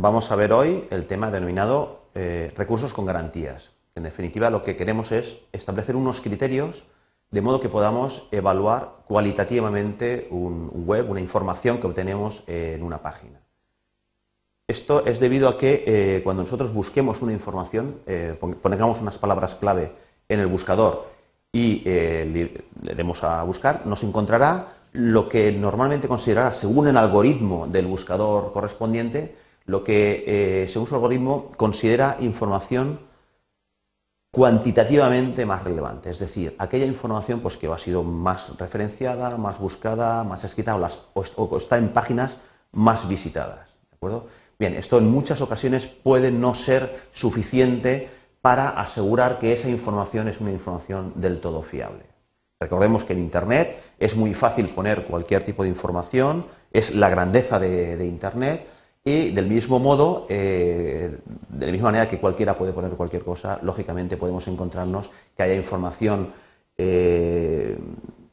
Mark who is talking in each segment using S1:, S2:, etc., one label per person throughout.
S1: Vamos a ver hoy el tema denominado eh, recursos con garantías. En definitiva, lo que queremos es establecer unos criterios de modo que podamos evaluar cualitativamente un web, una información que obtenemos en una página. Esto es debido a que eh, cuando nosotros busquemos una información, eh, pongamos unas palabras clave en el buscador y le demos a buscar, nos encontrará lo que normalmente considerará, según el algoritmo del buscador correspondiente, lo que, eh, según su algoritmo, considera información cuantitativamente más relevante, es decir, aquella información pues, que ha sido más referenciada, más buscada, más escrita o, está en páginas más visitadas. ¿de acuerdo? Bien, esto en muchas ocasiones puede no ser suficiente para asegurar que esa información es una información del todo fiable. Recordemos que en Internet es muy fácil poner cualquier tipo de información, es la grandeza de Internet, y del mismo modo, eh, de la misma manera que cualquiera puede poner cualquier cosa, lógicamente podemos encontrarnos que haya información eh,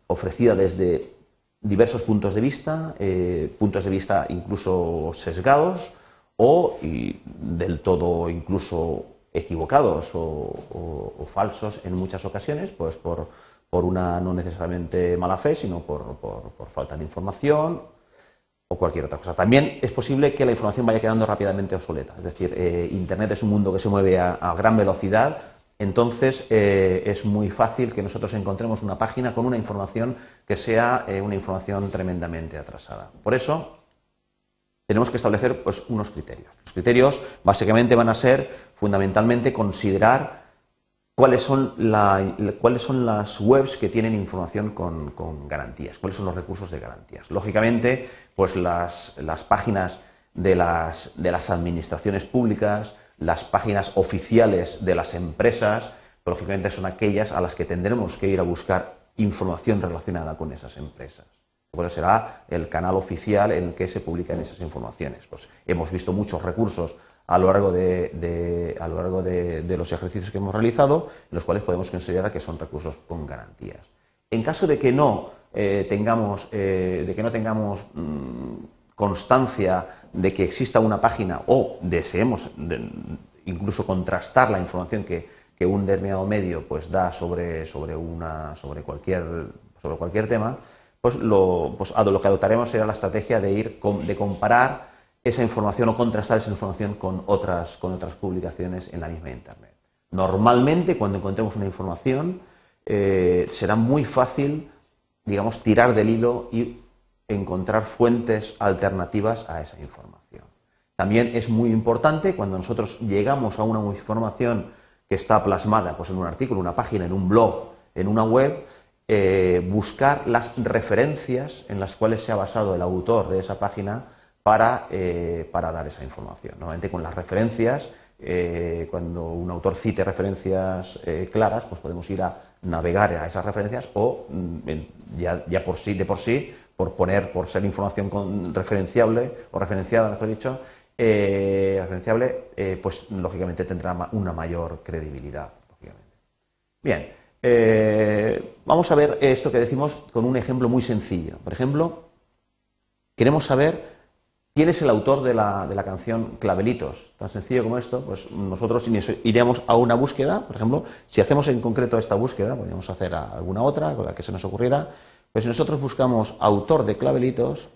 S1: ofrecida desde diversos puntos de vista, eh, puntos de vista incluso sesgados o del todo incluso equivocados o, falsos en muchas ocasiones, pues por, una no necesariamente mala fe, sino por falta de información o cualquier otra cosa. También es posible que la información vaya quedando rápidamente obsoleta. Es decir, eh, Internet es un mundo que se mueve a, gran velocidad, entonces eh, es muy fácil que nosotros encontremos una página con una información que sea eh, una información tremendamente atrasada. Por eso tenemos que establecer pues, unos criterios. Los criterios básicamente van a ser fundamentalmente considerar cuáles son, las webs que tienen información con, garantías, cuáles son los recursos de garantías. Lógicamente, pues las, páginas de las, administraciones públicas, las páginas oficiales de las empresas, pues, lógicamente son aquellas a las que tendremos que ir a buscar información relacionada con esas empresas. Pues será el canal oficial en el que se publican esas informaciones. Pues hemos visto muchos recursos a lo largo de, a lo largo de, los ejercicios que hemos realizado, los cuales podemos considerar que son recursos con garantías. En caso de que no eh, tengamos, eh, de que no tengamos mm, constancia de que exista una página o deseemos incluso contrastar la información que, un determinado medio pues, da sobre, sobre, una, sobre, cualquier, sobre cualquier tema, pues lo, pues lo que adoptaremos será la estrategia de ir de comparar esa información o contrastar esa información con otras, con otras publicaciones en la misma Internet. Normalmente, cuando encontremos una información, eh, será muy fácil, digamos, tirar del hilo y encontrar fuentes alternativas a esa información. También es muy importante cuando nosotros llegamos a una información que está plasmada pues, en un artículo, una página, en un blog, en una web, eh, buscar las referencias en las cuales se ha basado el autor de esa página eh, para, dar esa información. Normalmente con las referencias, eh, cuando un autor cite referencias eh, claras, pues podemos ir a navegar a esas referencias o mm, ya, por sí, de por sí, por poner, por ser información referenciable o referenciada, mejor dicho, referenciable, pues lógicamente tendrá una mayor credibilidad. Bien, vamos a ver esto que decimos con un ejemplo muy sencillo. Por ejemplo, queremos saber ¿Quién es el autor de la, de la, canción Clavelitos? Tan sencillo como esto, pues nosotros iremos a una búsqueda, por ejemplo, si hacemos en concreto esta búsqueda, podríamos hacer alguna otra con la que se nos ocurriera, pues si nosotros buscamos autor de Clavelitos,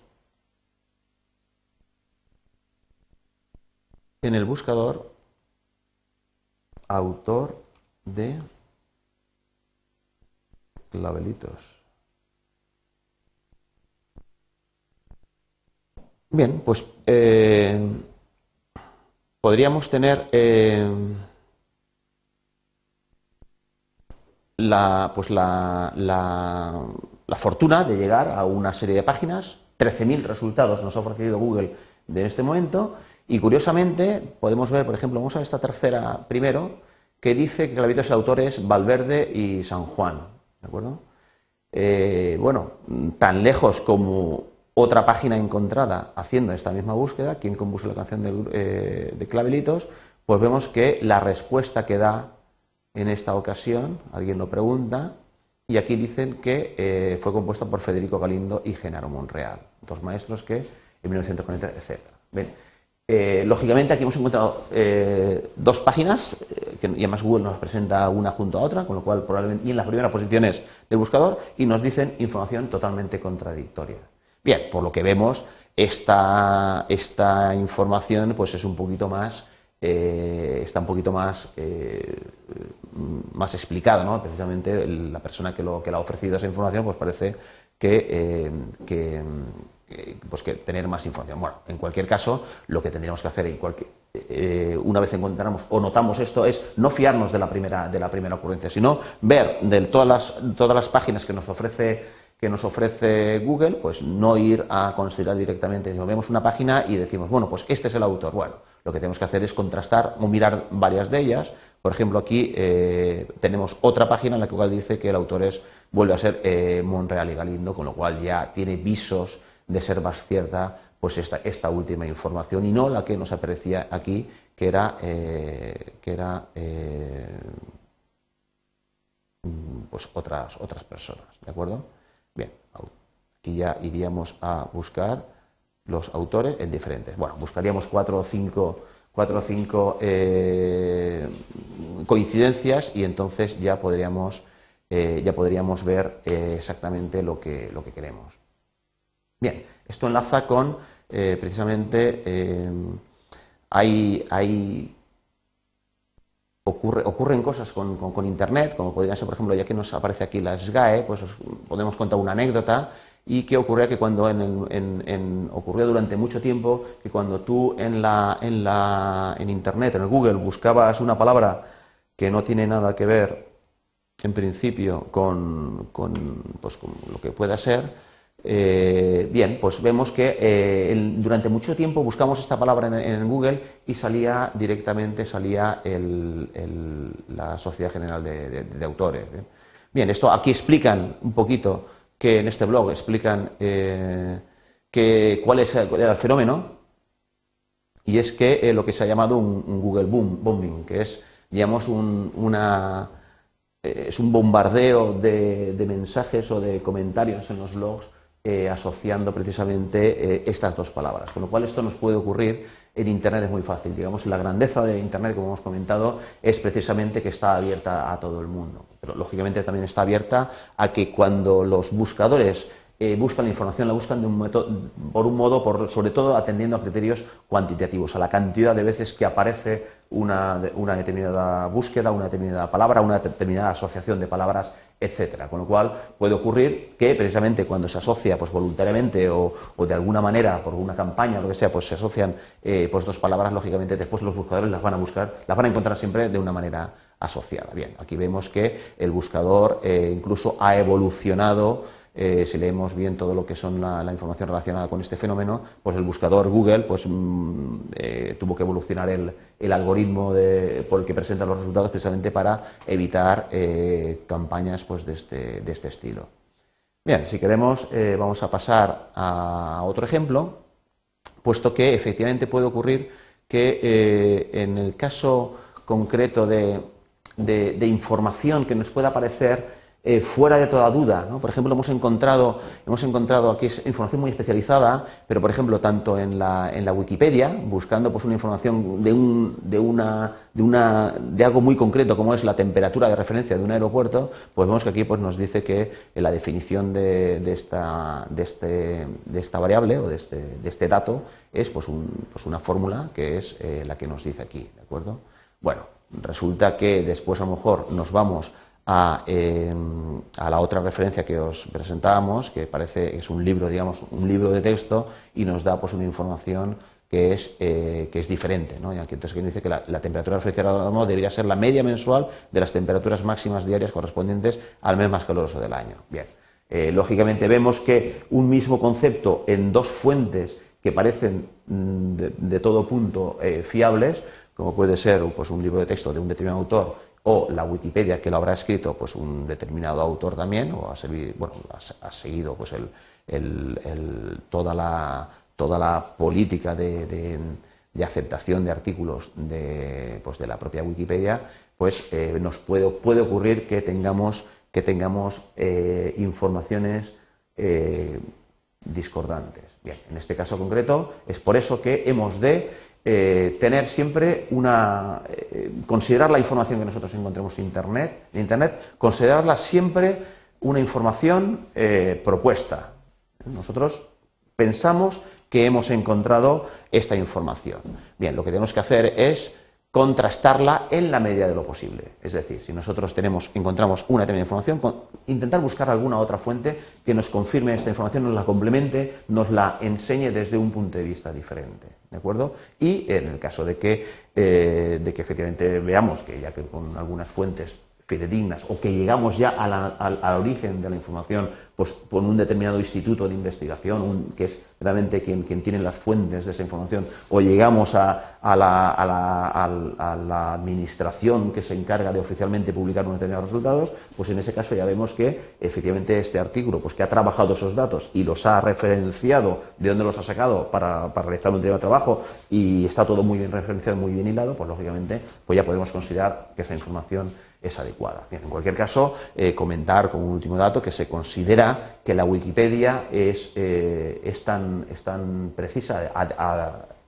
S1: en el buscador, autor de Clavelitos. Bien, pues eh, podríamos tener eh, la, pues la, la, fortuna de llegar a una serie de páginas, 13.000 resultados nos ha ofrecido Google de este momento, y curiosamente podemos ver, por ejemplo, vamos a esta tercera primero, que dice que de autores Valverde y San Juan. ¿De acuerdo? Eh, bueno, tan lejos como otra página encontrada haciendo esta misma búsqueda, quién compuso la canción de, eh, Clavelitos, pues vemos que la respuesta que da en esta ocasión, alguien lo pregunta, y aquí dicen que eh, fue compuesta por Federico Galindo y Genaro Monreal, dos maestros que en 1940, etc. Eh, lógicamente aquí hemos encontrado eh, dos páginas, que, y además Google nos presenta una junto a otra, con lo cual probablemente, y en las primeras posiciones del buscador, y nos dicen información totalmente contradictoria. Bien, por lo que vemos, esta, esta información pues es un poquito más, está un poquito más, más explicada, ¿no? Precisamente la persona que, lo, que le ha ofrecido esa información pues parece que, que eh, pues que tener más información. Bueno, en cualquier caso, lo que tendríamos que hacer en eh, una vez encontramos o notamos esto es no fiarnos de la primera, de la primera ocurrencia, sino ver de todas las, todas las páginas que nos ofrece que nos ofrece Google, pues no ir a considerar directamente, vemos una página y decimos, bueno, pues este es el autor. Bueno, lo que tenemos que hacer es contrastar o mirar varias de ellas. Por ejemplo, aquí eh, tenemos otra página en la cual dice que el autor es, vuelve a ser Monreal y Galindo, con lo cual ya tiene visos de ser más cierta pues esta, esta última información y no la que nos aparecía aquí, que era, eh, que era eh, pues otras, otras personas. ¿De acuerdo? Bien, aquí ya iríamos a buscar los autores en diferentes. Bueno, buscaríamos cuatro o cinco, cuatro o cinco eh, coincidencias y entonces ya podríamos, ya podríamos ver exactamente lo que, lo que queremos. Bien, esto enlaza con eh, precisamente eh, hay, ocurre, ocurren cosas con, Internet, como podría ser, por ejemplo, ya que nos aparece aquí la SGAE, pues os podemos contar una anécdota. Y que ocurría que cuando en, ocurrió durante mucho tiempo que cuando tú en la, en la en internet en el Google buscabas una palabra que no tiene nada que ver en principio con, con, pues, con lo que pueda ser eh, bien, pues vemos que eh, durante mucho tiempo buscamos esta palabra en, Google y salía directamente salía la Sociedad General de, Autores. Bien, esto aquí explican un poquito que en este blog explican eh, que, cuál es el, fenómeno y es que lo que se ha llamado un, Google boom, bombing, que es digamos un, una es un bombardeo de mensajes o de comentarios en los blogs eh, asociando precisamente eh, estas dos palabras. Con lo cual esto nos puede ocurrir en Internet es muy fácil. Digamos, la grandeza de Internet, como hemos comentado, es precisamente que está abierta a todo el mundo. Pero lógicamente también está abierta a que cuando los buscadores eh, buscan la información, la buscan de un método, por un modo, por, sobre todo atendiendo a criterios cuantitativos, a la cantidad de veces que aparece una, una determinada búsqueda, una determinada palabra, una determinada asociación de palabras etcétera. Con lo cual puede ocurrir que precisamente cuando se asocia pues voluntariamente o, de alguna manera por una campaña o lo que sea, pues se asocian eh, pues dos palabras, lógicamente después los buscadores las van a buscar, las van a encontrar siempre de una manera asociada. Bien, aquí vemos que el buscador eh, incluso ha evolucionado eh, si leemos bien todo lo que son la, información relacionada con este fenómeno, pues el buscador Google pues, mm, eh, tuvo que evolucionar el, algoritmo por el que presenta los resultados precisamente para evitar eh, campañas pues, de, este, de, este, estilo. Bien, si queremos vamos a pasar a otro ejemplo, puesto que efectivamente puede ocurrir que en el caso concreto de, de información que nos pueda aparecer eh, fuera de toda duda. Por ejemplo, hemos encontrado, hemos encontrado aquí información muy especializada, pero por ejemplo, tanto en la, en la Wikipedia, buscando pues, una información de, un, de, una, de, una, de algo muy concreto como es la temperatura de referencia de un aeropuerto, pues vemos que aquí pues, nos dice que la definición de, de, esta, de, este, de esta variable o de este, de este dato es pues, un, pues una fórmula que es eh, la que nos dice aquí. ¿de acuerdo? Bueno, resulta que después a lo mejor nos vamos Em, a, la otra referencia que os presentábamos, que parece es un libro, digamos, un libro de texto y nos da pues una información que es, eh, que es diferente. ¿no? Y entonces dice que la, temperatura de referencia debería ser la media mensual de las temperaturas máximas diarias correspondientes al mes más caluroso del año. Bien, eh, lógicamente vemos que un mismo concepto en dos fuentes que parecen mm, de, todo punto eh, fiables, como puede ser pues, un libro de texto de un determinado autor o la Wikipedia que lo habrá escrito pues un determinado autor también o ha, bueno, ha, seguido pues toda, la, política de, aceptación de artículos de, pues la propia Wikipedia pues eh, nos puede, puede ocurrir que tengamos que tengamos eh, informaciones eh, discordantes. Bien, en este caso concreto es por eso que hemos de tener siempre una. considerar la información que nosotros encontremos en Internet, en Internet considerarla siempre una información propuesta. Nosotros pensamos que hemos encontrado esta información. Bien, lo que tenemos que hacer es contrastarla en la medida de lo posible. Es decir, si nosotros tenemos, encontramos una determinada información, intentar buscar alguna otra fuente que nos confirme esta información, nos la complemente, nos la enseñe desde un punto de vista diferente. ¿De acuerdo? Y en el caso de que, eh, de que efectivamente veamos que ya que con algunas fuentes fidedignas o que llegamos ya al, origen de la información pues, por un determinado instituto de investigación, que es realmente quien, quien, tiene las fuentes de esa información, o llegamos a, la, administración que se encarga de oficialmente publicar unos determinados resultados, pues en ese caso ya vemos que efectivamente este artículo, pues que ha trabajado esos datos y los ha referenciado, de dónde los ha sacado para, para realizar un determinado trabajo y está todo muy bien referenciado, muy bien hilado, pues lógicamente pues ya podemos considerar que esa información es adecuada. en cualquier caso, eh, comentar como último dato que se considera que la Wikipedia es, eh, tan, precisa,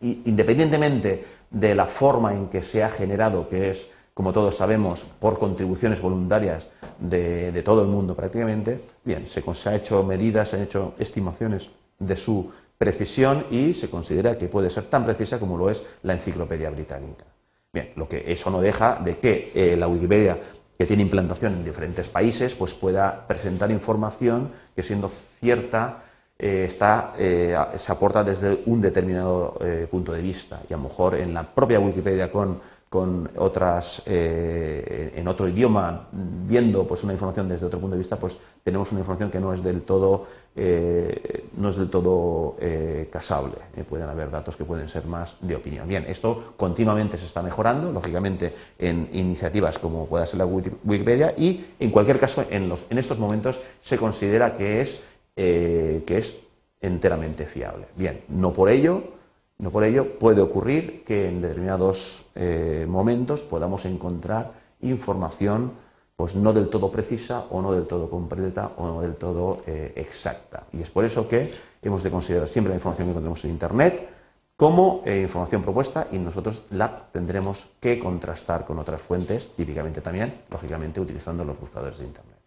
S1: independientemente de la forma en que se ha generado, que es, como todos sabemos, por contribuciones voluntarias de, todo el mundo prácticamente, bien, se, se han hecho medidas, se han hecho estimaciones de su precisión y se considera que puede ser tan precisa como lo es la enciclopedia británica. Bien, lo que eso no deja de que eh, la Wikipedia, que tiene implantación en diferentes países, pues pueda presentar información que siendo cierta eh, está, eh, se aporta desde un determinado punto de vista. Y a lo mejor en la propia Wikipedia con, con otras, en otro idioma, viendo pues, una información desde otro punto de vista, pues tenemos una información que no es del todo eh, no es del todo eh, casable. Eh, pueden haber datos que pueden ser más de opinión. Bien, esto continuamente se está mejorando, lógicamente, en iniciativas como pueda ser la Wikipedia y, en cualquier caso, en, los, en estos momentos se considera que es, que es enteramente fiable. Bien, no por ello. No por ello puede ocurrir que en determinados momentos podamos encontrar información pues no del todo precisa o no del todo completa o no del todo eh, exacta. Y es por eso que hemos de considerar siempre la información que encontramos en Internet como eh, información propuesta y nosotros la tendremos que contrastar con otras fuentes, típicamente también, lógicamente, utilizando los buscadores de Internet.